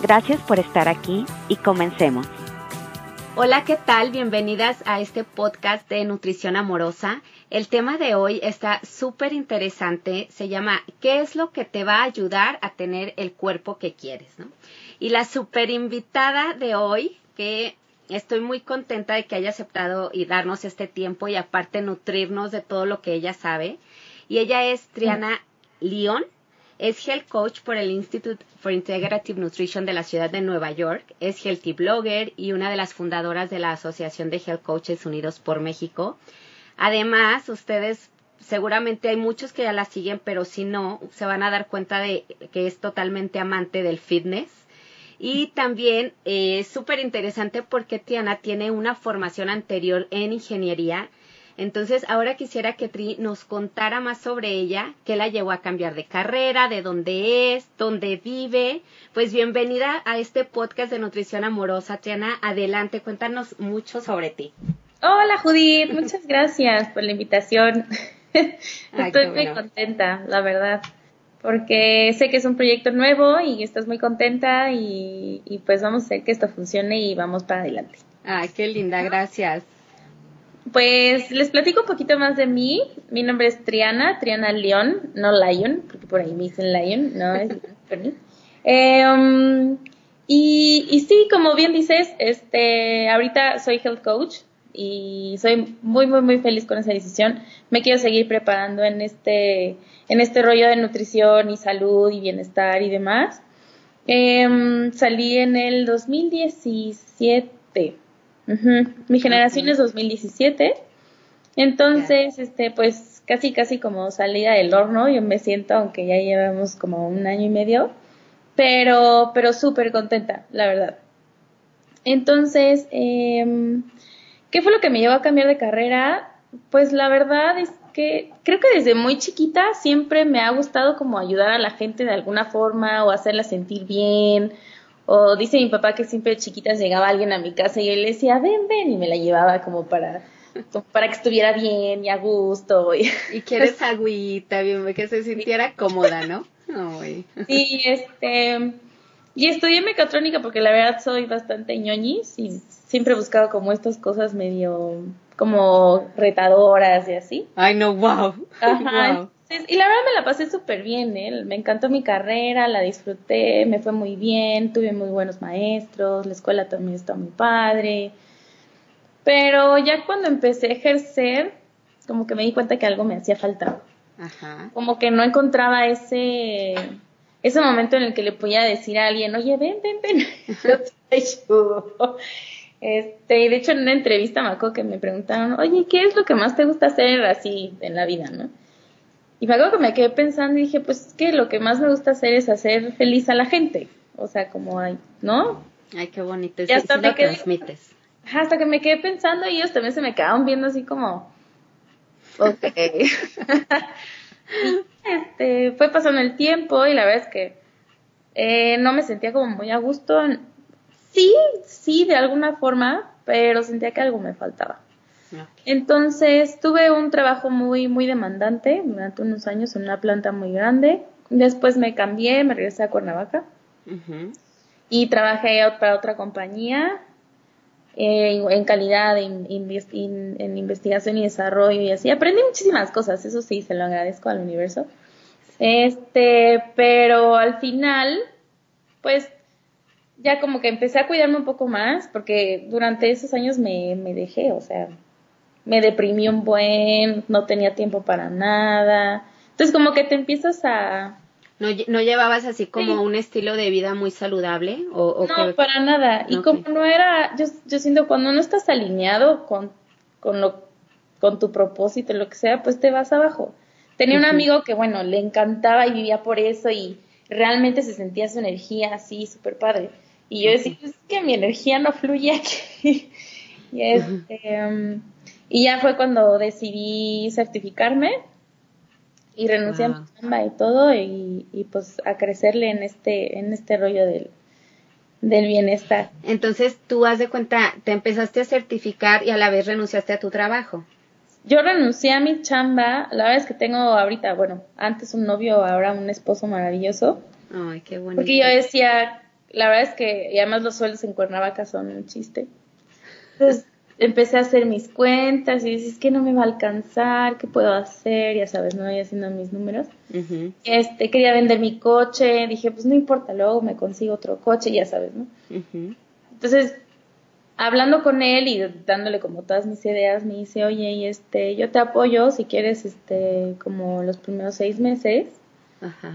Gracias por estar aquí y comencemos. Hola, ¿qué tal? Bienvenidas a este podcast de Nutrición Amorosa. El tema de hoy está súper interesante. Se llama ¿Qué es lo que te va a ayudar a tener el cuerpo que quieres? Y la super invitada de hoy, que estoy muy contenta de que haya aceptado y darnos este tiempo y aparte nutrirnos de todo lo que ella sabe. Y ella es Triana León. Es Health Coach por el Institute for Integrative Nutrition de la ciudad de Nueva York. Es Healthy Blogger y una de las fundadoras de la Asociación de Health Coaches Unidos por México. Además, ustedes seguramente hay muchos que ya la siguen, pero si no, se van a dar cuenta de que es totalmente amante del fitness. Y también eh, es súper interesante porque Tiana tiene una formación anterior en ingeniería entonces, ahora quisiera que Tri nos contara más sobre ella, qué la llevó a cambiar de carrera, de dónde es, dónde vive. Pues bienvenida a este podcast de Nutrición Amorosa, Triana. Adelante, cuéntanos mucho sobre ti. Hola Judith, muchas gracias por la invitación. Estoy muy contenta, la verdad, porque sé que es un proyecto nuevo y estás muy contenta y, y pues vamos a hacer que esto funcione y vamos para adelante. Ay, qué linda, gracias. Pues les platico un poquito más de mí. Mi nombre es Triana, Triana León, no Lion, porque por ahí me dicen Lion, no es eh, um, y, y sí, como bien dices, este, ahorita soy health coach y soy muy, muy, muy feliz con esa decisión. Me quiero seguir preparando en este, en este rollo de nutrición y salud y bienestar y demás. Eh, salí en el 2017 mi generación es 2017. Entonces, este, pues casi, casi como salida del horno, yo me siento, aunque ya llevamos como un año y medio, pero, pero súper contenta, la verdad. Entonces, eh, ¿qué fue lo que me llevó a cambiar de carrera? Pues la verdad es que creo que desde muy chiquita siempre me ha gustado como ayudar a la gente de alguna forma o hacerla sentir bien o dice mi papá que siempre de chiquitas llegaba alguien a mi casa y él le decía, ven, ven, y me la llevaba como para, para que estuviera bien y a gusto. Y, y quieres agüita, bien, que se sintiera cómoda, ¿no? Sí, este, y estudié mecatrónica porque la verdad soy bastante ñoñis y siempre he buscado como estas cosas medio como retadoras y así. Ay, no, wow. Ajá. Y la verdad me la pasé súper bien, ¿eh? me encantó mi carrera, la disfruté, me fue muy bien, tuve muy buenos maestros, la escuela también está muy padre. Pero ya cuando empecé a ejercer, como que me di cuenta que algo me hacía falta. Ajá. Como que no encontraba ese, ese momento en el que le podía decir a alguien, oye, ven, ven, ven, Este, y de hecho en una entrevista me acuerdo que me preguntaron, oye, ¿qué es lo que más te gusta hacer así en la vida, no? Y me acuerdo que me quedé pensando y dije, pues que lo que más me gusta hacer es hacer feliz a la gente. O sea, como hay, ¿no? Ay, qué bonito. Y hasta me quedé, transmites. Hasta que me quedé pensando y ellos también se me quedaban viendo así como, ok. este, fue pasando el tiempo y la verdad es que eh, no me sentía como muy a gusto. Sí, sí, de alguna forma, pero sentía que algo me faltaba. Entonces tuve un trabajo muy, muy demandante durante unos años en una planta muy grande. Después me cambié, me regresé a Cuernavaca y trabajé para otra compañía eh, en calidad, en, en, investigación y desarrollo y así. Aprendí muchísimas cosas, eso sí, se lo agradezco al universo. Este, pero al final, pues ya como que empecé a cuidarme un poco más porque durante esos años me, me dejé, o sea, me deprimí un buen, no tenía tiempo para nada. Entonces como que te empiezas a... ¿No, no llevabas así como un estilo de vida muy saludable? O, no, para nada. Y como no era, yo, yo siento cuando no estás alineado con, con, lo, con tu propósito, lo que sea, pues te vas abajo. Tenía un amigo que, bueno, le encantaba y vivía por eso y realmente se sentía su energía así, súper padre. Y yo decía, es que mi energía no fluye aquí. y, este, um, y ya fue cuando decidí certificarme y renuncié a mi chamba y todo y, y, pues a crecerle en este, en este rollo del, del bienestar. Entonces tú has de cuenta, te empezaste a certificar y a la vez renunciaste a tu trabajo. Yo renuncié a mi chamba, la verdad es que tengo ahorita, bueno, antes un novio, ahora un esposo maravilloso. Ay, qué bueno. Porque yo decía, la verdad es que, y además los sueldos en Cuernavaca son un chiste. Entonces empecé a hacer mis cuentas y dices que no me va a alcanzar, qué puedo hacer, ya sabes, no voy haciendo mis números. Este, quería vender mi coche, dije, pues no importa, luego me consigo otro coche, ya sabes, ¿no? Entonces hablando con él y dándole como todas mis ideas, me dice, oye, y este, yo te apoyo si quieres, este, como los primeros seis meses. Ajá.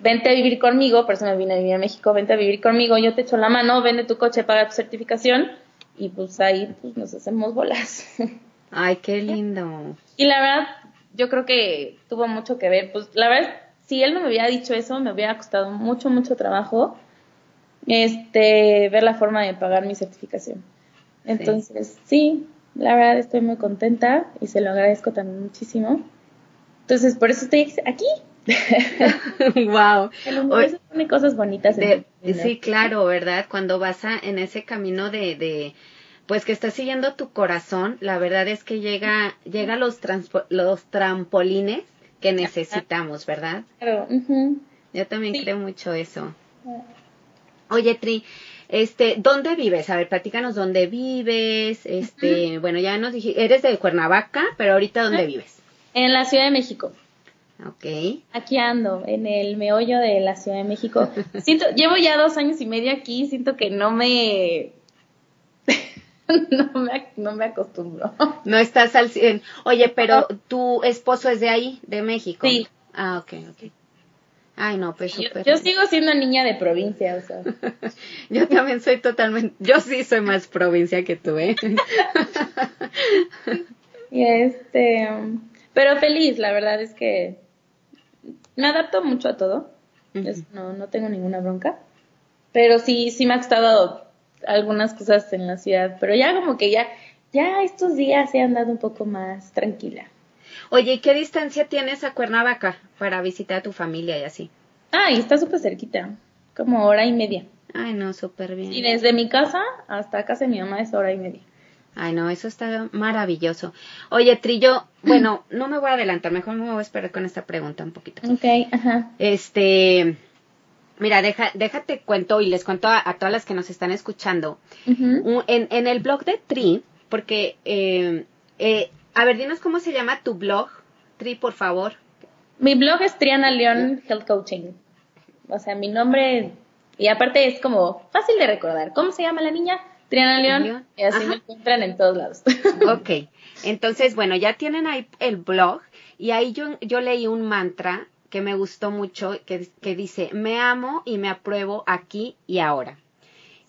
Vente a vivir conmigo, por eso me vine a vivir a México, vente a vivir conmigo, yo te echo la mano, vende tu coche, paga tu certificación y pues ahí pues nos hacemos bolas. Ay, qué lindo. Y la verdad, yo creo que tuvo mucho que ver, pues la verdad, si él no me hubiera dicho eso, me hubiera costado mucho, mucho trabajo este, ver la forma de pagar mi certificación. Entonces, sí. la verdad estoy muy contenta y se lo agradezco también muchísimo. Entonces, por eso estoy aquí. wow. El pone cosas bonitas. sí, claro, ¿verdad? Cuando vas a, en ese camino de, de, pues que estás siguiendo tu corazón, la verdad es que llega, llega los, los trampolines que necesitamos, ¿verdad? Claro. Yo también creo mucho eso. Ah. Oye, Tri, este, ¿dónde vives? A ver, platícanos dónde vives. Este, bueno, ya nos dijiste, eres de Cuernavaca, pero ahorita ¿dónde vives? En la Ciudad de México. Ok. Aquí ando, en el meollo de la Ciudad de México. Siento, llevo ya dos años y medio aquí, siento que no me... no, me no me acostumbro. No estás al 100. Oye, pero tu esposo es de ahí, de México. Sí. Ah, ok, ok. Ay, no, pues Yo, sigo siendo niña de provincia, o sea. yo también soy totalmente, yo sí soy más provincia que tú, ¿eh? y este, pero feliz, la verdad es que me adapto mucho a todo. no, no tengo ninguna bronca. Pero sí, sí me ha costado algunas cosas en la ciudad, pero ya como que ya, ya estos días he andado un poco más tranquila. Oye, ¿y qué distancia tienes a Cuernavaca para visitar a tu familia y así? Ah, y está súper cerquita, como hora y media. Ay, no, súper bien. Y desde mi casa hasta casa de mi mamá es hora y media. Ay, no, eso está maravilloso. Oye, Trillo, bueno, no me voy a adelantar, mejor me voy a esperar con esta pregunta un poquito. Ok, ajá. Este, mira, deja, déjate cuento y les cuento a, todas las que nos están escuchando. en, en, el blog de Tri, porque eh, eh, a ver, dinos cómo se llama tu blog, Tri, por favor. Mi blog es Triana León Health Coaching. O sea, mi nombre, y aparte es como fácil de recordar. ¿Cómo se llama la niña? Triana León. Y así me encuentran en todos lados. ok. Entonces, bueno, ya tienen ahí el blog. Y ahí yo, yo leí un mantra que me gustó mucho, que, que dice, me amo y me apruebo aquí y ahora.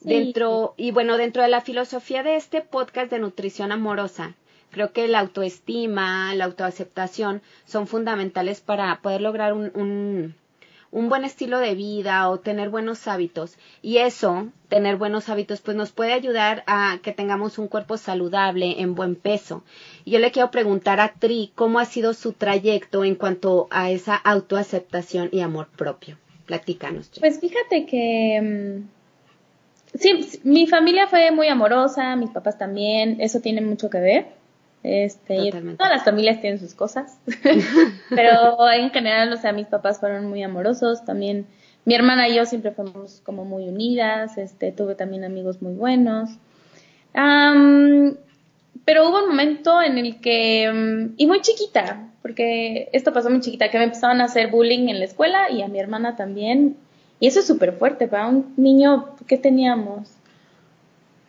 Dentro, y bueno, dentro de la filosofía de este podcast de nutrición amorosa, Creo que la autoestima, la autoaceptación son fundamentales para poder lograr un, un, un buen estilo de vida o tener buenos hábitos. Y eso, tener buenos hábitos, pues nos puede ayudar a que tengamos un cuerpo saludable, en buen peso. Y yo le quiero preguntar a Tri cómo ha sido su trayecto en cuanto a esa autoaceptación y amor propio. Platícanos. Pues fíjate que mm, sí, mi familia fue muy amorosa, mis papás también, eso tiene mucho que ver. Este, todas las familias tienen sus cosas, pero en general, o sea, mis papás fueron muy amorosos, también mi hermana y yo siempre fuimos como muy unidas, este, tuve también amigos muy buenos. pero hubo un momento en el que, mm, y muy chiquita, porque esto pasó muy chiquita, que me empezaban a hacer bullying en la escuela y a mi hermana también. Y eso es súper fuerte para un niño, ¿qué teníamos?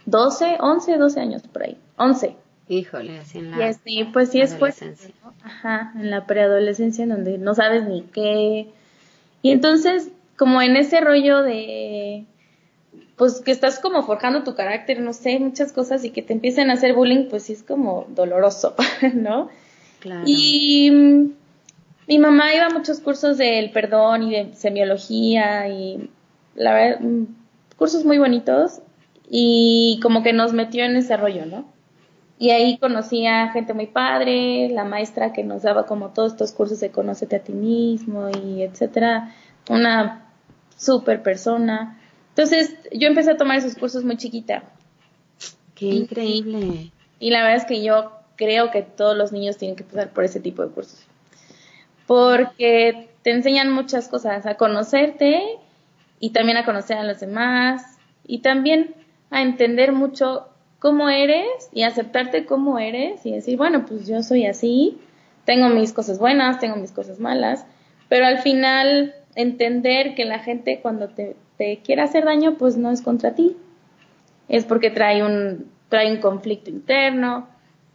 12, 11, 12 años por ahí. 11. Híjole, así en la sí, pues sí es fuerte, Ajá, en la preadolescencia en donde no sabes ni qué. Y entonces, como en ese rollo de, pues que estás como forjando tu carácter, no sé, muchas cosas y que te empiecen a hacer bullying, pues sí es como doloroso, ¿no? Claro. Y mm, mi mamá iba a muchos cursos del perdón y de semiología y la verdad, mm, cursos muy bonitos y como que nos metió en ese rollo, ¿no? Y ahí conocí a gente muy padre, la maestra que nos daba como todos estos cursos de conócete a ti mismo y etcétera, una super persona. Entonces yo empecé a tomar esos cursos muy chiquita. Qué increíble. Y, la verdad es que yo creo que todos los niños tienen que pasar por ese tipo de cursos. Porque te enseñan muchas cosas, a conocerte y también a conocer a los demás y también a entender mucho cómo eres y aceptarte como eres y decir, bueno, pues yo soy así, tengo mis cosas buenas, tengo mis cosas malas, pero al final entender que la gente cuando te, te quiere hacer daño, pues no es contra ti, es porque trae un, trae un conflicto interno.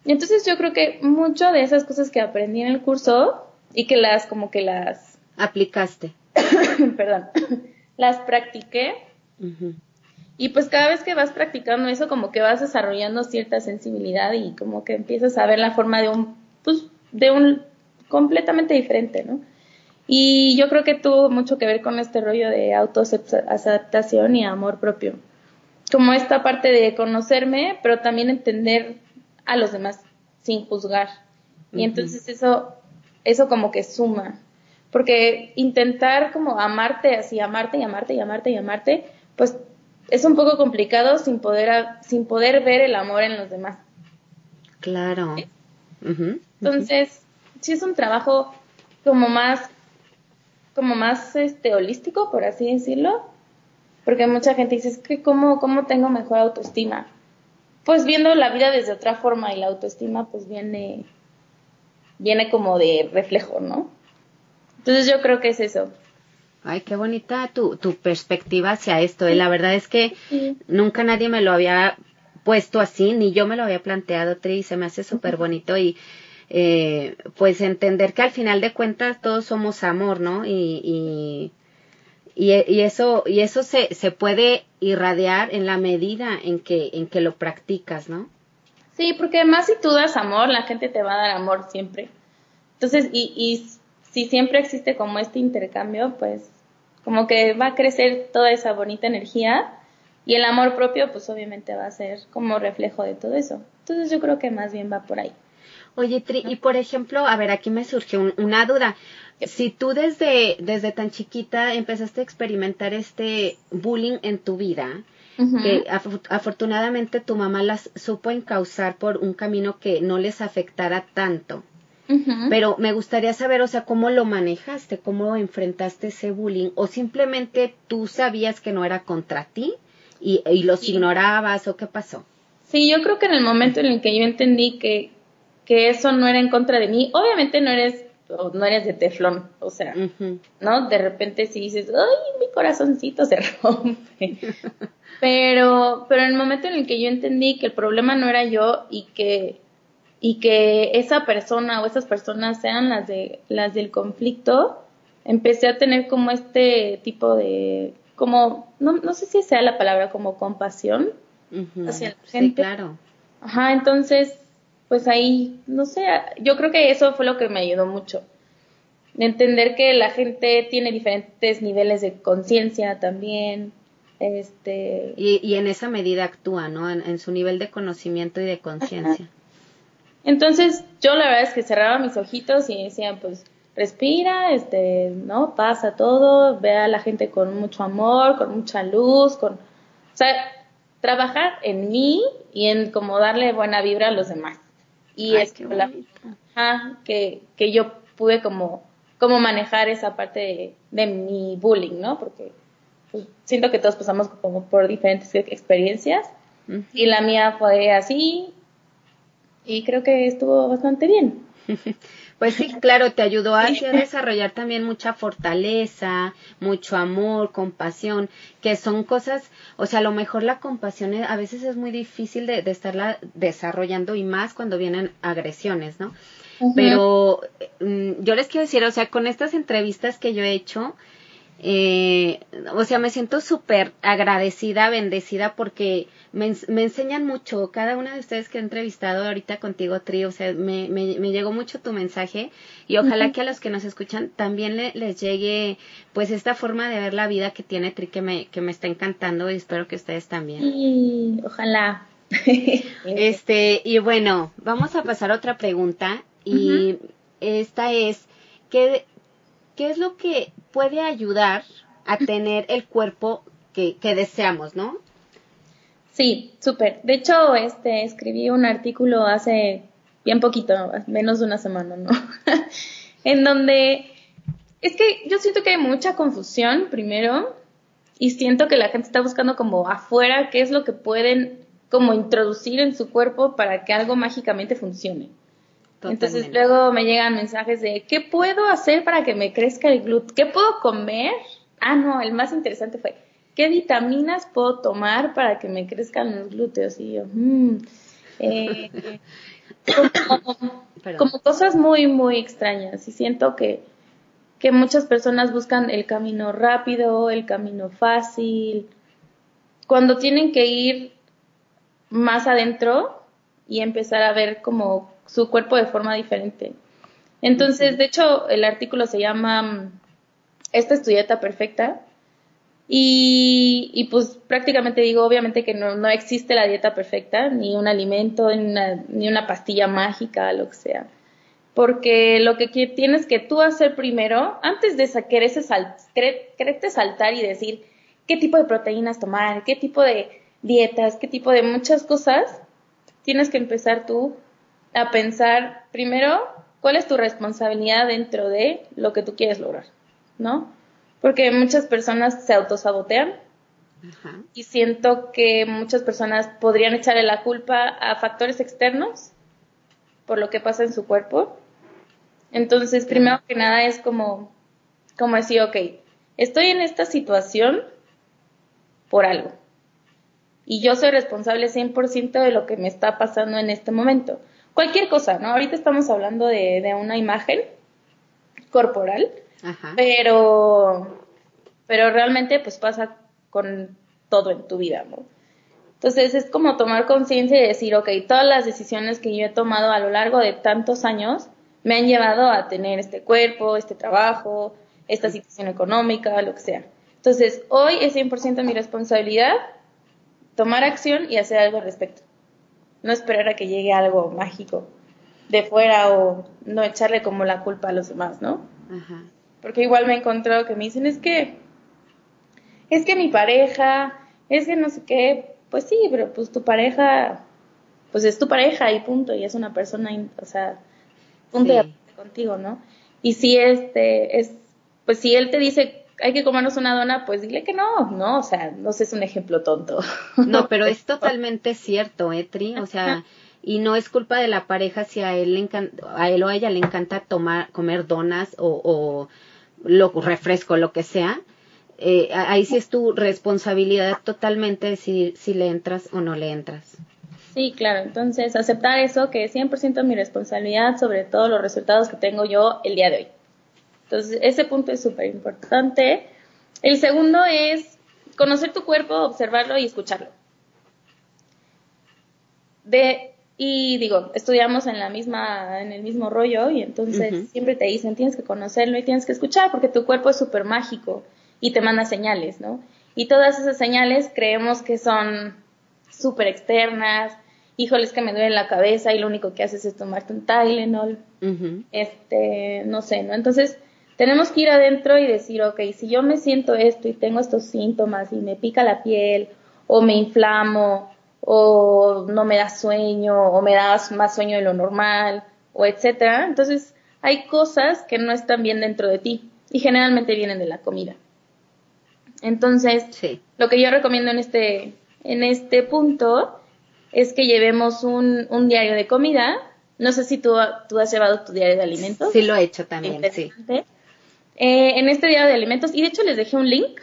Entonces yo creo que mucho de esas cosas que aprendí en el curso y que las como que las aplicaste, perdón, las practiqué. Y pues cada vez que vas practicando eso, como que vas desarrollando cierta sensibilidad y como que empiezas a ver la forma de un, pues, de un completamente diferente, ¿no? Y yo creo que tuvo mucho que ver con este rollo de autoaceptación y amor propio. Como esta parte de conocerme, pero también entender a los demás sin juzgar. Y entonces eso, eso como que suma. Porque intentar como amarte así, amarte y amarte y amarte y amarte, pues es un poco complicado sin poder, sin poder ver el amor en los demás. Claro. Entonces, sí es un trabajo como más, como más este, holístico, por así decirlo, porque mucha gente dice, es que ¿cómo, cómo tengo mejor autoestima? Pues viendo la vida desde otra forma y la autoestima pues viene, viene como de reflejo, ¿no? Entonces yo creo que es eso. Ay, qué bonita tu, tu perspectiva hacia esto. Y ¿eh? la verdad es que nunca nadie me lo había puesto así, ni yo me lo había planteado, Tri, se me hace súper bonito y eh, pues entender que al final de cuentas todos somos amor, ¿no? Y, y, y, eso, y eso se, se puede irradiar en la medida en que, en que lo practicas, ¿no? Sí, porque además si tú das amor, la gente te va a dar amor siempre. Entonces, y, y si siempre existe como este intercambio, pues como que va a crecer toda esa bonita energía y el amor propio pues obviamente va a ser como reflejo de todo eso. Entonces yo creo que más bien va por ahí. Oye, Tri, y por ejemplo, a ver, aquí me surgió una duda. Si tú desde, desde tan chiquita empezaste a experimentar este bullying en tu vida, que afortunadamente tu mamá las supo encauzar por un camino que no les afectara tanto, pero me gustaría saber, o sea, cómo lo manejaste, cómo enfrentaste ese bullying, o simplemente tú sabías que no era contra ti y, los ignorabas, o qué pasó. Sí, yo creo que en el momento en el que yo entendí que, que eso no era en contra de mí, obviamente no eres no eres de teflón, o sea, ¿no? De repente si dices, ay, mi corazoncito se rompe. pero, pero en el momento en el que yo entendí que el problema no era yo y que y que esa persona o esas personas sean las de las del conflicto, empecé a tener como este tipo de como no, no sé si sea la palabra como compasión hacia la gente. Sí, claro. Ajá, entonces pues ahí no sé, yo creo que eso fue lo que me ayudó mucho. Entender que la gente tiene diferentes niveles de conciencia también, este y, y, en esa medida actúa, ¿no? En, en su nivel de conocimiento y de conciencia. Entonces yo la verdad es que cerraba mis ojitos y decía, pues respira, este, ¿no? Pasa todo, ve a la gente con mucho amor, con mucha luz, con, o sea, trabajar en mí y en como darle buena vibra a los demás. Y es que, la, que, que yo pude como, como manejar esa parte de, mi bullying, ¿no? Porque pues, siento que todos pasamos como por diferentes experiencias y la mía fue así, y creo que estuvo bastante bien. Pues sí, claro, te ayudó a desarrollar también mucha fortaleza, mucho amor, compasión, que son cosas, o sea, a lo mejor la compasión a veces es muy difícil de, estarla desarrollando y más cuando vienen agresiones, ¿no? Pero mm, yo les quiero decir, o sea, con estas entrevistas que yo he hecho, Eh, o sea, me siento súper agradecida, bendecida porque me, me, enseñan mucho. Cada una de ustedes que he entrevistado ahorita contigo, Tri, o sea, me, me, me llegó mucho tu mensaje y ojalá que a los que nos escuchan también les llegue pues esta forma de ver la vida que tiene Tri que me, que me está encantando y espero que ustedes también. Sí, ojalá. este, y bueno, vamos a pasar a otra pregunta y esta es, ¿qué, ¿qué es lo que puede ayudar a tener el cuerpo que, que deseamos, no? Sí, súper. De hecho, este, escribí un artículo hace bien poquito, menos de una semana, ¿no? en donde es que yo siento que hay mucha confusión, primero, y siento que la gente está buscando como afuera qué es lo que pueden como introducir en su cuerpo para que algo mágicamente funcione. Entonces luego me llegan mensajes de, ¿qué puedo hacer para que me crezca el glúteo? ¿Qué puedo comer? Ah, no, el más interesante fue, ¿qué vitaminas puedo tomar para que me crezcan los glúteos? Y yo, mmm, como, cosas muy, muy extrañas. Y siento que, que muchas personas buscan el camino rápido, el camino fácil, cuando tienen que ir más adentro y empezar a ver como su cuerpo de forma diferente. Entonces, de hecho, el artículo se llama mm, Esta es tu dieta perfecta. Y, y pues prácticamente digo, obviamente que no, no, existe la dieta perfecta, ni un alimento, ni una, ni una pastilla mágica, lo que sea. Porque lo que tienes que tú hacer primero, antes de sal, quererte saltar y decir qué tipo de proteínas tomar, qué tipo de dietas, qué tipo de muchas cosas, tienes que empezar tú a pensar primero cuál es tu responsabilidad dentro de lo que tú quieres lograr, ¿no? Porque muchas personas se autosabotean y siento que muchas personas podrían echarle la culpa a factores externos por lo que pasa en su cuerpo. Entonces, primero que nada es como, como decir, ok, estoy en esta situación por algo y yo soy responsable 100% de lo que me está pasando en este momento. Cualquier cosa, ¿no? Ahorita estamos hablando de, una imagen corporal, pero pero realmente pues pasa con todo en tu vida, ¿no? Entonces es como tomar conciencia y decir, ok, todas las decisiones que yo he tomado a lo largo de tantos años me han llevado a tener este cuerpo, este trabajo, esta situación económica, lo que sea. Entonces, hoy es 100% mi responsabilidad tomar acción y hacer algo al respecto. No esperar a que llegue algo mágico de fuera o no echarle como la culpa a los demás, ¿no? Ajá. Porque igual me he encontrado que me dicen, es que, es que mi pareja, es que no sé qué, pues sí, pero pues tu pareja, pues es tu pareja y punto, y es una persona, o sea, punto de contigo, ¿no? Y si este, es, pues si él te dice hay que comernos una dona, pues dile que no, ¿no? O sea, no sé, es un ejemplo tonto. No, pero es totalmente cierto, Etri, o sea, y no es culpa de la pareja si a él, le a él o a ella le encanta tomar, comer donas o, o lo, refresco, lo que sea. Eh, ahí sí es tu responsabilidad totalmente decidir si le entras o no le entras. Sí, claro. Entonces, aceptar eso, que es 100% mi responsabilidad sobre todos los resultados que tengo yo el día de hoy. Entonces, ese punto es súper importante. El segundo es conocer tu cuerpo, observarlo y escucharlo. De, y digo, estudiamos en la misma, en el mismo rollo y entonces siempre te dicen tienes que conocerlo y tienes que escuchar porque tu cuerpo es súper mágico y te manda señales, ¿no? Y todas esas señales creemos que son súper externas, híjoles que me duele la cabeza y lo único que haces es tomarte un Tylenol, este, no sé, ¿no? Entonces, tenemos que ir adentro y decir, ok, si yo me siento esto y tengo estos síntomas y me pica la piel o me inflamo o no me da sueño o me da más sueño de lo normal o etcétera, entonces hay cosas que no están bien dentro de ti y generalmente vienen de la comida. Entonces, lo que yo recomiendo en este, en este punto es que llevemos un, un diario de comida. No sé si tú, tú has llevado tu diario de alimentos. Sí, lo he hecho también, sí. Eh, en este día de alimentos. Y de hecho les dejé un link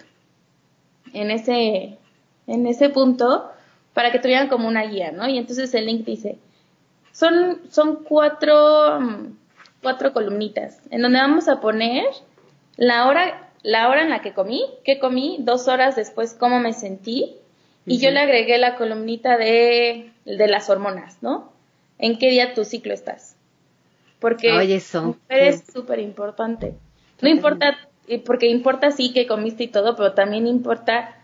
en ese, en ese punto para que tuvieran como una guía, ¿no? Y entonces el link dice, son, son cuatro, cuatro columnitas en donde vamos a poner la hora la hora en la que comí, qué comí, dos horas después cómo me sentí y yo le agregué la columnita de, de las hormonas, ¿no? ¿En qué día tu ciclo estás? Porque Oye, eso, es súper importante. No importa, porque importa sí que comiste y todo, pero también importa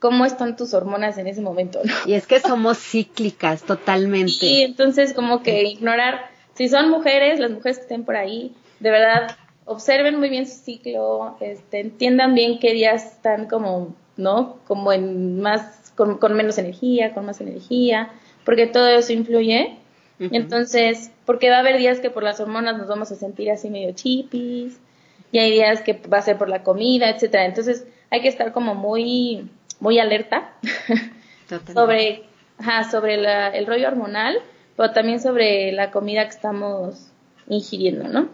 cómo están tus hormonas en ese momento, ¿no? Y es que somos cíclicas totalmente. Y entonces como que ignorar, si son mujeres, las mujeres que estén por ahí, de verdad, observen muy bien su ciclo, este, entiendan bien qué días están como, ¿no? Como en más, con, menos energía, con más energía, porque todo eso influye. Entonces, porque va a haber días que por las hormonas nos vamos a sentir así medio chipis, y hay días que va a ser por la comida, etcétera. Entonces, hay que estar como muy, muy alerta sobre, ajá, sobre el rollo hormonal, pero también sobre la comida que estamos ingiriendo, ¿no?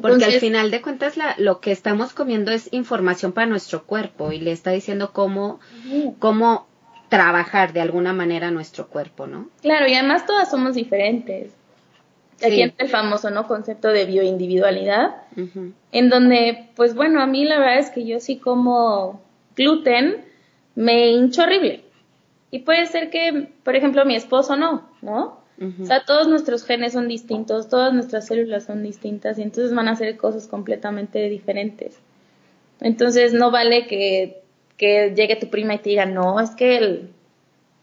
Porque al final de cuentas lo que estamos comiendo es información para nuestro cuerpo y le está diciendo cómo, cómo trabajar de alguna manera nuestro cuerpo, ¿no? Claro, y además todas somos diferentes. Aquí entra el famoso, ¿no? Concepto de bioindividualidad, en donde, pues bueno, a mí la verdad es que yo sí como gluten, me hincho horrible. Y puede ser que, por ejemplo, mi esposo no, ¿no? O sea, todos nuestros genes son distintos, todas nuestras células son distintas y entonces van a hacer cosas completamente diferentes. Entonces no vale que, que llegue tu prima y te diga, no, es que el,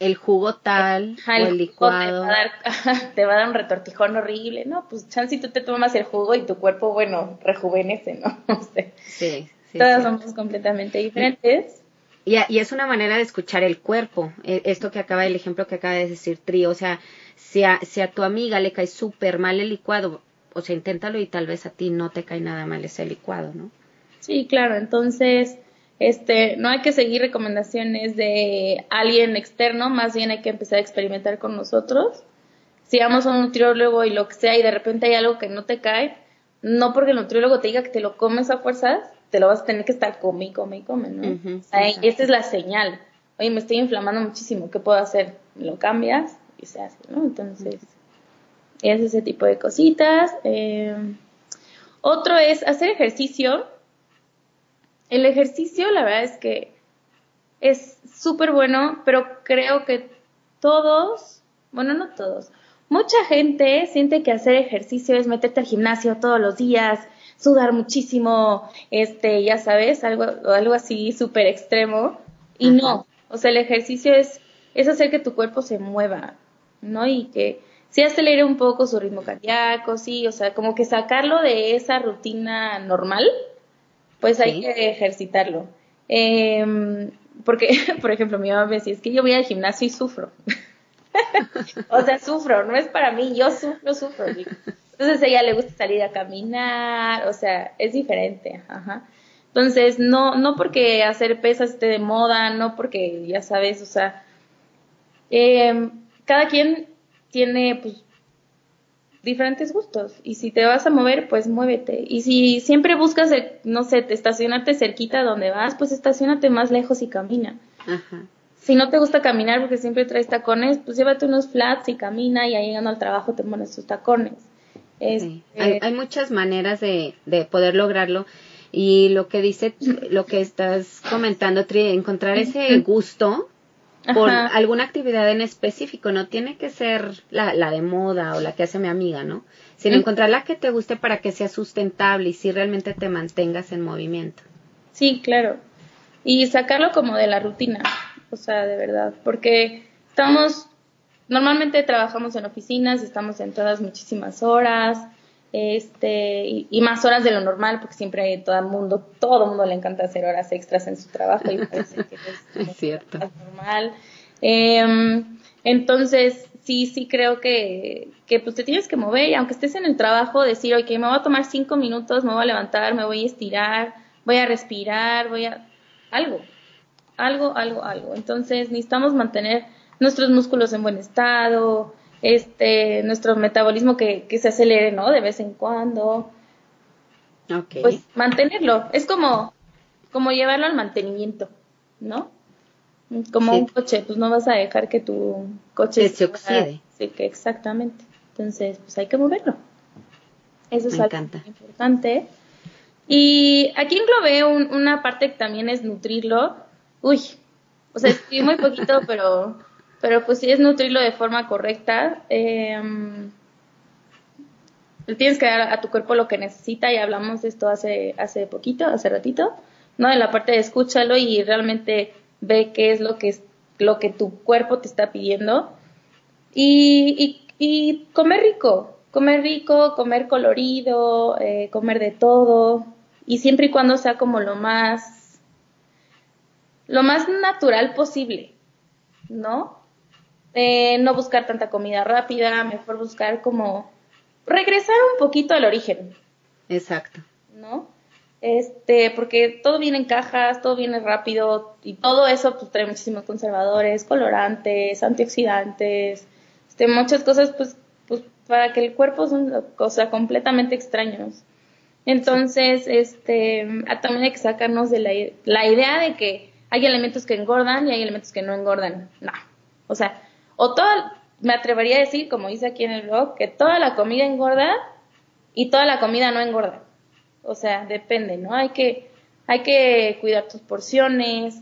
el jugo tal o el licuado te va, a dar, te va a dar un retortijón horrible, ¿no? Pues chance si tú te tomas el jugo y tu cuerpo, bueno, rejuvenece, ¿no? no sé. Sí, sí. Todas somos completamente diferentes. Y, y, es una manera de escuchar el cuerpo. E, esto que acaba, el ejemplo que acaba de decir Tri, o sea, si a, si a tu amiga le cae súper mal el licuado, o sea, inténtalo y tal vez a ti no te cae nada mal ese licuado, ¿no? Sí, claro. Entonces, este, no hay que seguir recomendaciones de alguien externo, más bien hay que empezar a experimentar con nosotros. Si vamos a un nutriólogo y lo que sea y de repente hay algo que no te cae, no porque el nutriólogo te diga que te lo comes a fuerzas, te lo vas a tener que estar come y come y come, ¿no? esta es la señal. Oye, me estoy inflamando muchísimo, ¿qué puedo hacer? Lo cambias y se hace, ¿no? Entonces, es ese tipo de cositas. Eh, otro es hacer ejercicio el ejercicio, la verdad es que es súper bueno, pero creo que todos, bueno, no todos, mucha gente siente que hacer ejercicio es meterte al gimnasio todos los días, sudar muchísimo, este, ya sabes, algo, algo así súper extremo. Y no, o sea, el ejercicio es, es hacer que tu cuerpo se mueva, ¿no? Y que sí acelere un poco su ritmo cardíaco, sí, o sea, como que sacarlo de esa rutina normal pues hay que ejercitarlo. Em, porque, por ejemplo, mi mamá me decía, es que yo voy al gimnasio y sufro. o sea, sufro, no es para mí, yo sufro, sufro. Entonces a ella le gusta salir a caminar, o sea, es diferente, ajá. Entonces, no, no porque hacer pesas esté de moda, no porque, ya sabes, o sea, em, cada quien tiene, pues, diferentes gustos. Y si te vas a mover, pues muévete. Y si siempre buscas, no sé, te estacionarte cerquita donde vas, pues estacionate más lejos y camina. Si no te gusta caminar porque siempre traes tacones, pues llévate unos flats y camina y ahí llegando al trabajo te pones tus tacones. Este, hay, muchas maneras de, de poder lograrlo. Y lo que dice, lo que estás comentando, Tri, encontrar ese gusto por alguna actividad en específico, no tiene que ser la, la, de moda o la que hace mi amiga, ¿no? Sino encontrar la que te guste para que sea sustentable y si realmente te mantengas en movimiento. Sí, claro. Y sacarlo como de la rutina, o sea, de verdad, porque estamos, normalmente trabajamos en oficinas, estamos sentadas muchísimas horas, este y, más horas de lo normal porque siempre todo el mundo todo el mundo le encanta hacer horas extras en su trabajo y parece que es, cierto. normal. Em, entonces sí sí creo que, que pues te tienes que mover y aunque estés en el trabajo decir oye me voy a tomar cinco minutos me voy a levantar me voy a estirar voy a respirar voy a algo algo algo algo. Entonces necesitamos mantener nuestros músculos en buen estado este, nuestro metabolismo que, que se acelere, ¿no? De vez en cuando. Pues mantenerlo. Es como, como llevarlo al mantenimiento, ¿no? Como un coche, pues no vas a dejar que tu coche se oxide. Sí, que exactamente. Entonces, pues hay que moverlo. Eso es algo importante. Y aquí englobé una parte que también es nutrirlo. Uy, o sea, estoy muy poquito, pero, pero pues sí es nutrirlo de forma correcta. Eh, le tienes que dar a tu cuerpo lo que necesita y hablamos de esto hace, hace poquito, hace ratito, ¿no? En la parte de escúchalo y realmente ve qué es lo que, lo que tu cuerpo te está pidiendo. Y, y, y comer rico, comer rico, comer colorido, eh, comer de todo y siempre y cuando sea como lo más, lo más natural posible, ¿no? Eh, no buscar tanta comida rápida, mejor buscar como regresar un poquito al origen. Exacto. ¿No? Este, porque todo viene en cajas, todo viene rápido y todo eso pues trae muchísimos conservadores, colorantes, antioxidantes, este, muchas cosas pues, pues para que el cuerpo son una cosa completamente extraños. Entonces, este, también hay que sacarnos de la, la idea de que hay elementos que engordan y hay elementos que no engordan. No. O sea, o todo, me atrevería a decir, como dice aquí en el blog, que toda la comida engorda y toda la comida no engorda. O sea, depende, ¿no? Hay que, hay que cuidar tus porciones,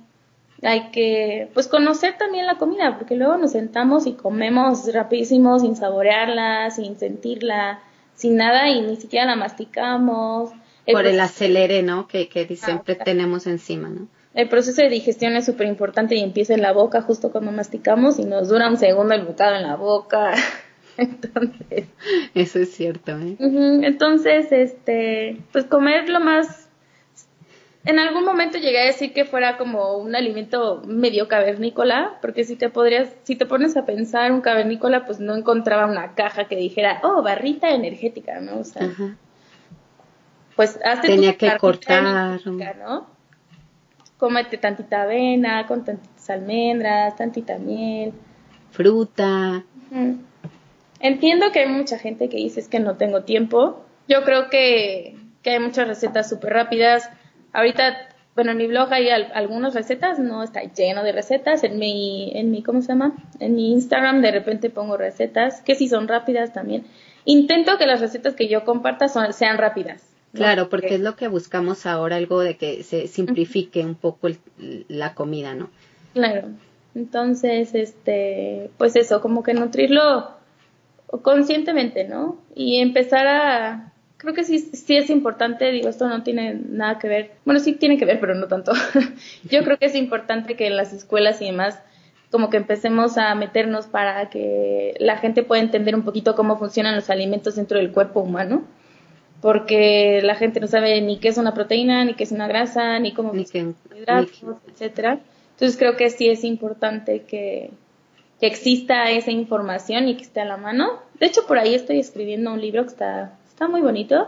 hay que, pues, conocer también la comida, porque luego nos sentamos y comemos rapidísimo, sin saborearla, sin sentirla, sin nada y ni siquiera la masticamos. Por el acelere, ¿no? Que, que siempre ah, tenemos encima, ¿no? El proceso de digestión es súper importante y empieza en la boca justo cuando masticamos y nos dura un segundo el bocado en la boca. Entonces. Eso es cierto, ¿eh? Entonces, este, pues comer lo más. En algún momento llegué a decir que fuera como un alimento medio cavernícola, porque si te podrías, si te pones a pensar un cavernícola, pues no encontraba una caja que dijera, oh, barrita energética, ¿no? O sea, pues hazte Tenía que cortar. ¿no? Cómete tantita avena, con tantitas almendras, tantita miel. Fruta. Entiendo que hay mucha gente que dice es que no tengo tiempo. Yo creo que, hay muchas recetas súper rápidas. Ahorita, bueno, en mi blog hay algunas recetas, no está lleno de recetas. En mi, en mi, ¿cómo se llama? En mi Instagram de repente pongo recetas, que sí son rápidas también. Intento que las recetas que yo comparta son, sean rápidas. Claro, porque es lo que buscamos ahora, algo de que se simplifique un poco la comida, ¿no? Claro. Entonces, este, pues eso, como que nutrirlo conscientemente, ¿no? Y empezar a, creo que sí, sí es importante, digo, esto no tiene nada que ver, bueno, sí tiene que ver, pero no tanto. Yo creo que es importante que en las escuelas y demás, como que empecemos a meternos para que la gente pueda entender un poquito cómo funcionan los alimentos dentro del cuerpo humano porque la gente no sabe ni qué es una proteína, ni qué es una grasa, ni cómo hidratos, etcétera. Entonces creo que sí es importante que, exista esa información y que esté a la mano. De hecho, por ahí estoy escribiendo un libro que está, está muy bonito.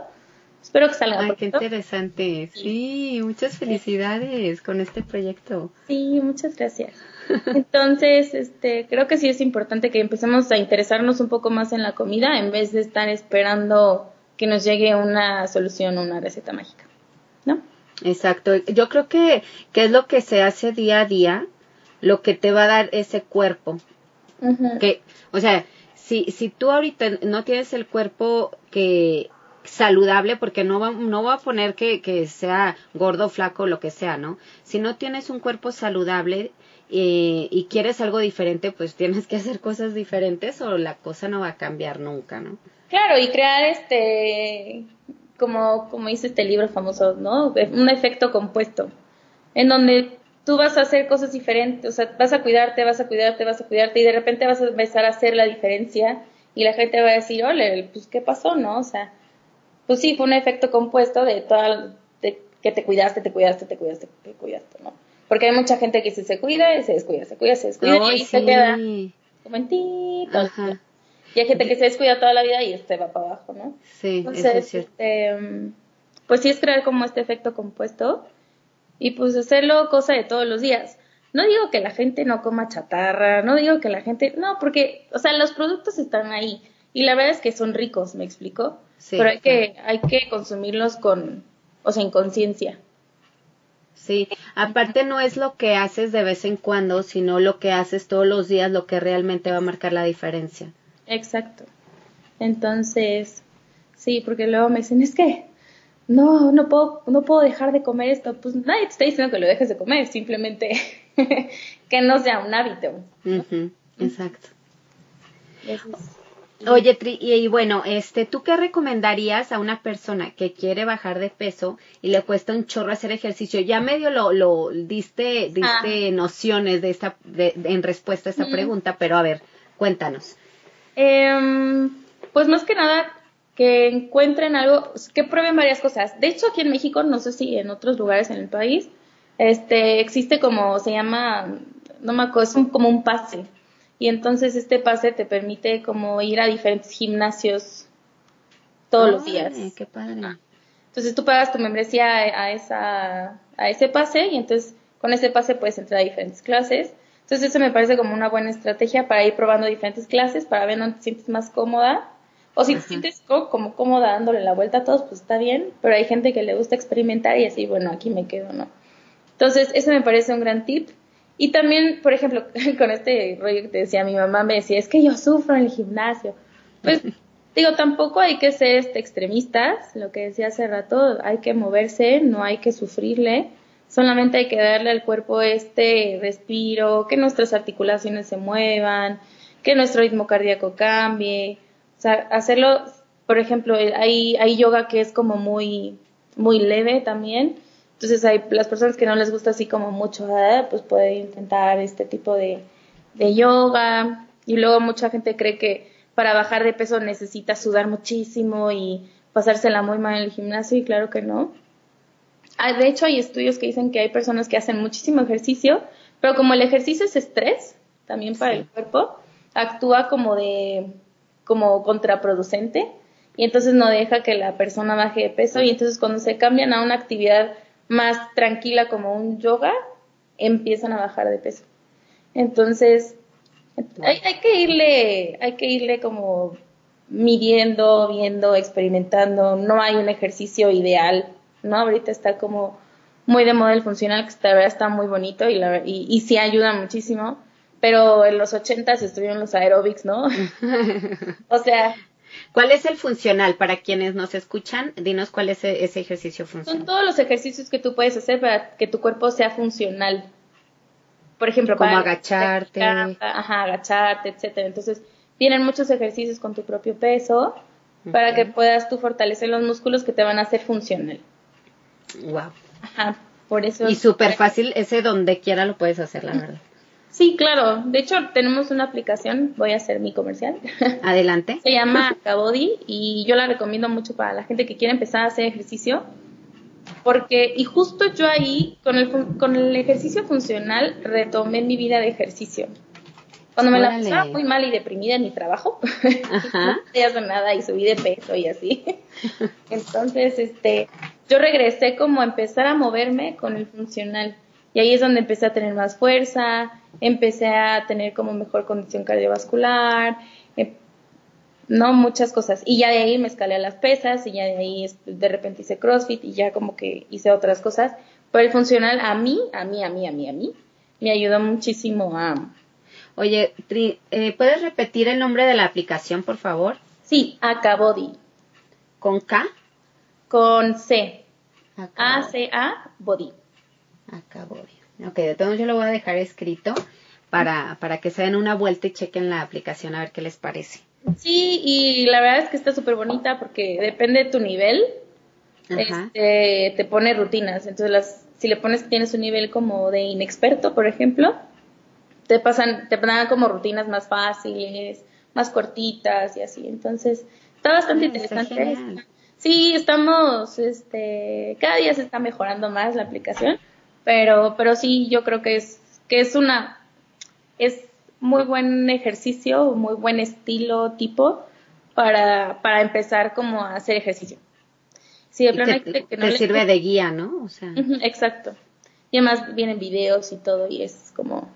Espero que salga. Ay, qué interesante. Sí, muchas felicidades con este proyecto. Sí, muchas gracias. Entonces, este, creo que sí es importante que empecemos a interesarnos un poco más en la comida en vez de estar esperando que nos llegue una solución, una receta mágica, ¿no? Exacto. Yo creo que, que es lo que se hace día a día, lo que te va a dar ese cuerpo. Que, o sea, si, si tú ahorita no tienes el cuerpo que saludable, porque no va, no va a poner que, que sea gordo, flaco, lo que sea, ¿no? Si no tienes un cuerpo saludable, eh, y quieres algo diferente, pues tienes que hacer cosas diferentes o la cosa no va a cambiar nunca, ¿no? Claro, y crear este, como, como dice este libro famoso, ¿no? Un efecto compuesto, en donde tú vas a hacer cosas diferentes, o sea, vas a cuidarte, vas a cuidarte, vas a cuidarte, y de repente vas a empezar a hacer la diferencia, y la gente va a decir, ole, pues, ¿qué pasó, no? O sea, pues sí, fue un efecto compuesto de toda, de que te cuidaste, te cuidaste, te cuidaste, te cuidaste, ¿no? Porque hay mucha gente que se, cuida y se descuida, se cuida, se descuida, y se queda como en ti, y hay gente que se descuida toda la vida y este va para abajo, ¿no? Sí, Entonces, Este, pues sí es crear como este efecto compuesto y pues hacerlo cosa de todos los días. No digo que la gente no coma chatarra, no digo que la gente, no, porque, o sea, los productos están ahí y la verdad es que son ricos, ¿me explico? Sí, Pero hay que, hay que consumirlos con, o sea, en conciencia. Sí, aparte no es lo que haces de vez en cuando, sino lo que haces todos los días, lo que realmente va a marcar la diferencia. Exacto. Entonces, sí, porque luego me dicen, es que, no, no puedo, no puedo dejar de comer esto. Pues nadie te está diciendo que lo dejes de comer, simplemente que no sea un hábito. Exacto. Oye, Tri, y, bueno, este, ¿tú qué recomendarías a una persona que quiere bajar de peso y le cuesta un chorro hacer ejercicio? Ya medio lo, lo diste, diste ah. nociones de esta, de, en respuesta a esta pregunta, pero a ver, cuéntanos. Em, pues más que nada, que encuentren algo, que prueben varias cosas. De hecho, aquí en México, no sé si en otros lugares en el país, este, existe como, se llama, no me acuerdo, es un, como un pase y entonces este pase te permite como ir a diferentes gimnasios todos los días. Qué padre. Ah. Entonces tú pagas tu membresía a, esa, a ese pase y entonces con ese pase puedes entrar a diferentes clases. Entonces eso me parece como una buena estrategia para ir probando diferentes clases, para ver dónde te sientes más cómoda. O si te sientes como cómoda dándole la vuelta a todos, pues está bien, pero hay gente que le gusta experimentar y así, bueno, aquí me quedo, ¿no? Entonces, ese me parece un gran tip. Y también, por ejemplo, con este rollo que te decía, mi mamá me decía, es que yo sufro en el gimnasio. Pues digo, tampoco hay que ser este, extremistas, lo que decía hace rato, hay que moverse, no hay que sufrirle, solamente hay que darle al cuerpo este respiro, que nuestras articulaciones se muevan, que nuestro ritmo cardíaco cambie, o sea, hacerlo, por ejemplo, hay, hay yoga que es como muy, muy leve también, entonces hay las personas que no les gusta así como mucho, ¿eh? pues pueden intentar este tipo de, yoga. Y luego mucha gente cree que para bajar de peso necesita sudar muchísimo y pasársela muy mal en el gimnasio y claro que no. Ah, de hecho hay estudios que dicen que hay personas que hacen muchísimo ejercicio, pero como el ejercicio es estrés, también para el cuerpo, actúa como de como contraproducente y entonces no deja que la persona baje de peso y entonces cuando se cambian a una actividad más tranquila como un yoga, empiezan a bajar de peso. Entonces, hay, hay, que irle, hay que irle como midiendo, viendo, experimentando. No hay un ejercicio ideal, ¿no? Ahorita está como muy de moda el funcional, que verdad está muy bonito y, la, y, y sí ayuda muchísimo. Pero en los ochentas estuvieron los aerobics, ¿no? o sea, ¿Cuál es el funcional para quienes nos escuchan? Dinos cuál es e-, ese ejercicio funcional. Son todos los ejercicios que tú puedes hacer para que tu cuerpo sea funcional. Por ejemplo, como agacharte, ajá, agacharte, etcétera. Entonces, tienen muchos ejercicios con tu propio peso para que puedas tú fortalecer los músculos que te van a hacer funcional. Wow. Ajá, por eso. Y súper fácil, ese donde quiera lo puedes hacer, la verdad. Sí, claro. De hecho, tenemos una aplicación, voy a hacer mi comercial. Adelante. Se llama Cabody y yo la recomiendo mucho para la gente que quiere empezar a hacer ejercicio. Porque, y justo yo ahí, con el, con el ejercicio funcional, retomé mi vida de ejercicio. Cuando me la pasaba muy mal y deprimida en mi trabajo, no podía hacer nada y subí de peso y así. Entonces, este, yo regresé como a empezar a moverme con el funcional. Y ahí es donde empecé a tener más fuerza, empecé a tener como mejor condición cardiovascular, eh, no muchas cosas. Y ya de ahí me escalé a las pesas y ya de ahí de repente hice CrossFit y ya como que hice otras cosas. Pero el funcional a mí, a mí, a mí, a mí, a mí, me ayudó muchísimo a... Oye, Tri, eh, ¿puedes repetir el nombre de la aplicación, por favor? Sí, Acabody. ¿Con K? Con C. A-C-A, Body. Acabo bien. Ok, de todos yo lo voy a dejar escrito para, para que se den una vuelta y chequen la aplicación a ver qué les parece. Sí, y la verdad es que está súper bonita porque depende de tu nivel, este, te pone rutinas. Entonces, las, si le pones que tienes un nivel como de inexperto, por ejemplo, te pasan, te dan como rutinas más fáciles, más cortitas y así. Entonces, está bastante ah, interesante. Sí, estamos, este, cada día se está mejorando más la aplicación. Pero, pero sí, yo creo que es, que es una, es muy buen ejercicio, muy buen estilo tipo para, para empezar como a hacer ejercicio. Sí, de plano te, que no sirve de guía, ¿no? O sea. exacto. Y además vienen videos y todo y es como...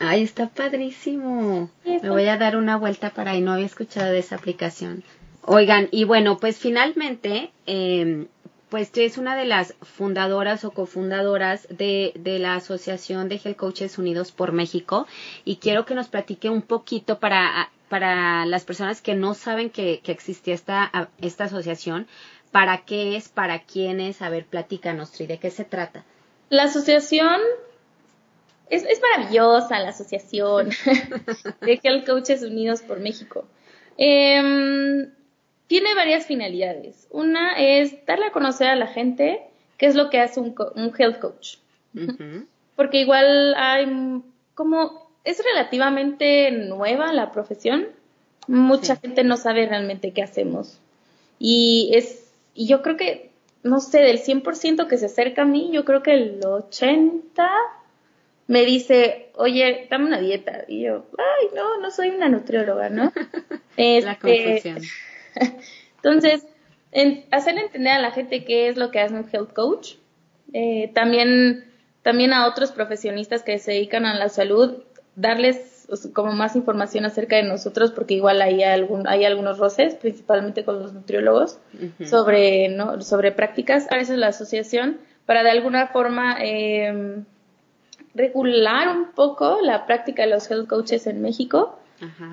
Ay, está padrísimo. Me voy a dar una vuelta para ahí, no había escuchado de esa aplicación. Oigan, y bueno, pues finalmente, eh, pues es una de las fundadoras o cofundadoras de, de, la Asociación de Health Coaches Unidos por México y quiero que nos platique un poquito para, para las personas que no saben que, que existía esta, esta asociación, ¿Para qué es? ¿Para quién es? A ver, platícanos, Tri, ¿de qué se trata? La asociación es, es maravillosa, la asociación de Health Coaches Unidos por México. Em, tiene varias finalidades. Una es darle a conocer a la gente qué es lo que hace un, un health coach. Porque igual hay como es relativamente nueva la profesión. Mucha gente no sabe realmente qué hacemos. Y es y yo creo que no sé, del 100% que se acerca a mí, yo creo que el 80 me dice, oye, dame una dieta. Y yo, ay, no, no soy una nutrióloga, ¿no? la este, confusión. Entonces, en, hacer entender a la gente qué es lo que hace un health coach. Eh, también, también a otros profesionistas que se dedican a la salud, darles como más información acerca de nosotros, porque igual hay, algún, hay algunos roces, principalmente con los nutriólogos, sobre, ¿no? sobre prácticas. A veces la asociación, para de alguna forma eh, regular un poco la práctica de los health coaches en México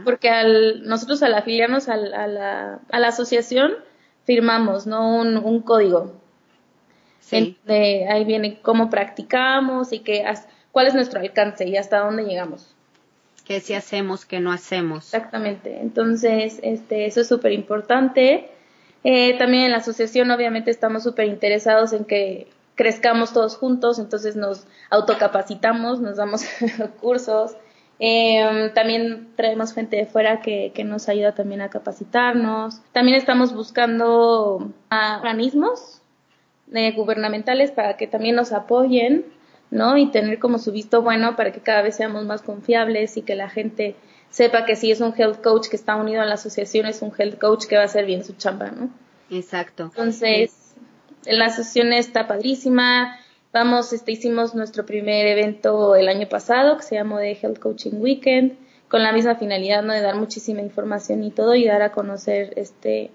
porque al, nosotros al afiliarnos a la, a la asociación firmamos no un, código. Sí. ahí viene cómo practicamos y qué, cuál es nuestro alcance y hasta dónde llegamos. Qué sí hacemos, qué no hacemos. Exactamente. Entonces, este, eso es súper importante. Eh, también en la asociación, obviamente, estamos súper interesados en que crezcamos todos juntos, entonces nos autocapacitamos, nos damos cursos, eh, también traemos gente de fuera que, que, nos ayuda también a capacitarnos. También estamos buscando organismos eh, gubernamentales para que también nos apoyen, ¿no? Y tener como su visto bueno para que cada vez seamos más confiables y que la gente sepa que si es un health coach que está unido a la asociación, es un health coach que va a hacer bien su chamba, ¿no? Exacto. Entonces, la asociación está padrísima Vamos, este, hicimos nuestro primer evento el año pasado que se llamó The Health Coaching Weekend con la misma finalidad ¿no? de dar muchísima información y todo y dar a conocer este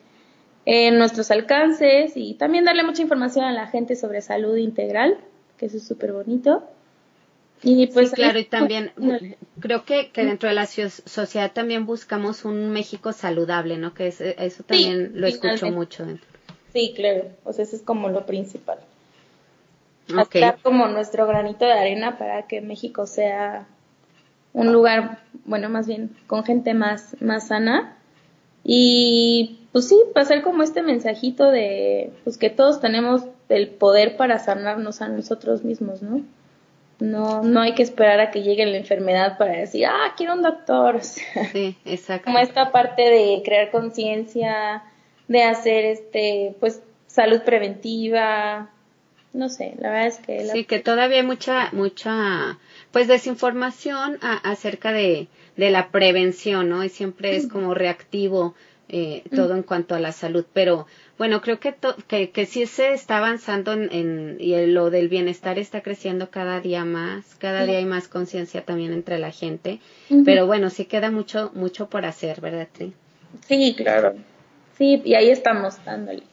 nuestros alcances y también darle mucha información a la gente sobre salud integral, que eso es súper bonito. Y pues claro, y también creo que, que dentro de la sociedad también buscamos un México saludable, ¿no? Que eso también lo escucho mucho. Sí, claro, o sea, eso es como lo principal okay. como nuestro granito de arena para que México sea un lugar, bueno, más bien con gente más, más sana. Y pues sí, pasar como este mensajito de pues que todos tenemos el poder para sanarnos a nosotros mismos, ¿no? No, no hay que esperar a que llegue la enfermedad para decir, ah, quiero un doctor. Sí, exacto. Como esta parte de crear conciencia, de hacer este, pues, salud preventiva, no sé, la verdad es que... Sí, que todavía hay mucha, mucha, pues desinformación acerca de, de la prevención, ¿no? Y siempre es como reactivo eh, todo en cuanto a la salud, pero bueno, creo que, que, que, sí se está avanzando en, y lo del bienestar está creciendo cada día más, cada día hay más conciencia también entre la gente, pero bueno, sí queda mucho, mucho por hacer, ¿verdad, Tri? Sí, claro. Sí, y ahí estamos dándole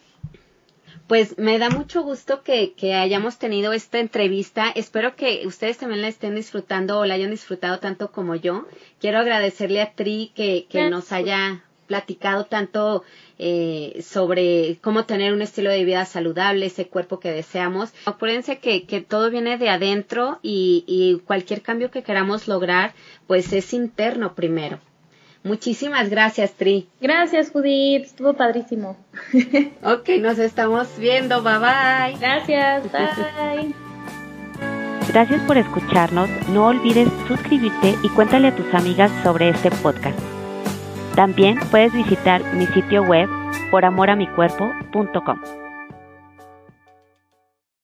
pues me da mucho gusto que, que, hayamos tenido esta entrevista. Espero que ustedes también la estén disfrutando o la hayan disfrutado tanto como yo. Quiero agradecerle a Tri que, que nos haya platicado tanto eh, sobre cómo tener un estilo de vida saludable, ese cuerpo que deseamos. Acuérdense que, que todo viene de adentro y, y cualquier cambio que queramos lograr, pues es interno primero. Muchísimas gracias, Tri. Gracias, Judith. Estuvo padrísimo. ok, nos estamos viendo. Bye bye. Gracias. Bye. Gracias por escucharnos. No olvides suscribirte y cuéntale a tus amigas sobre este podcast. También puedes visitar mi sitio web poramoramicuerpo.com.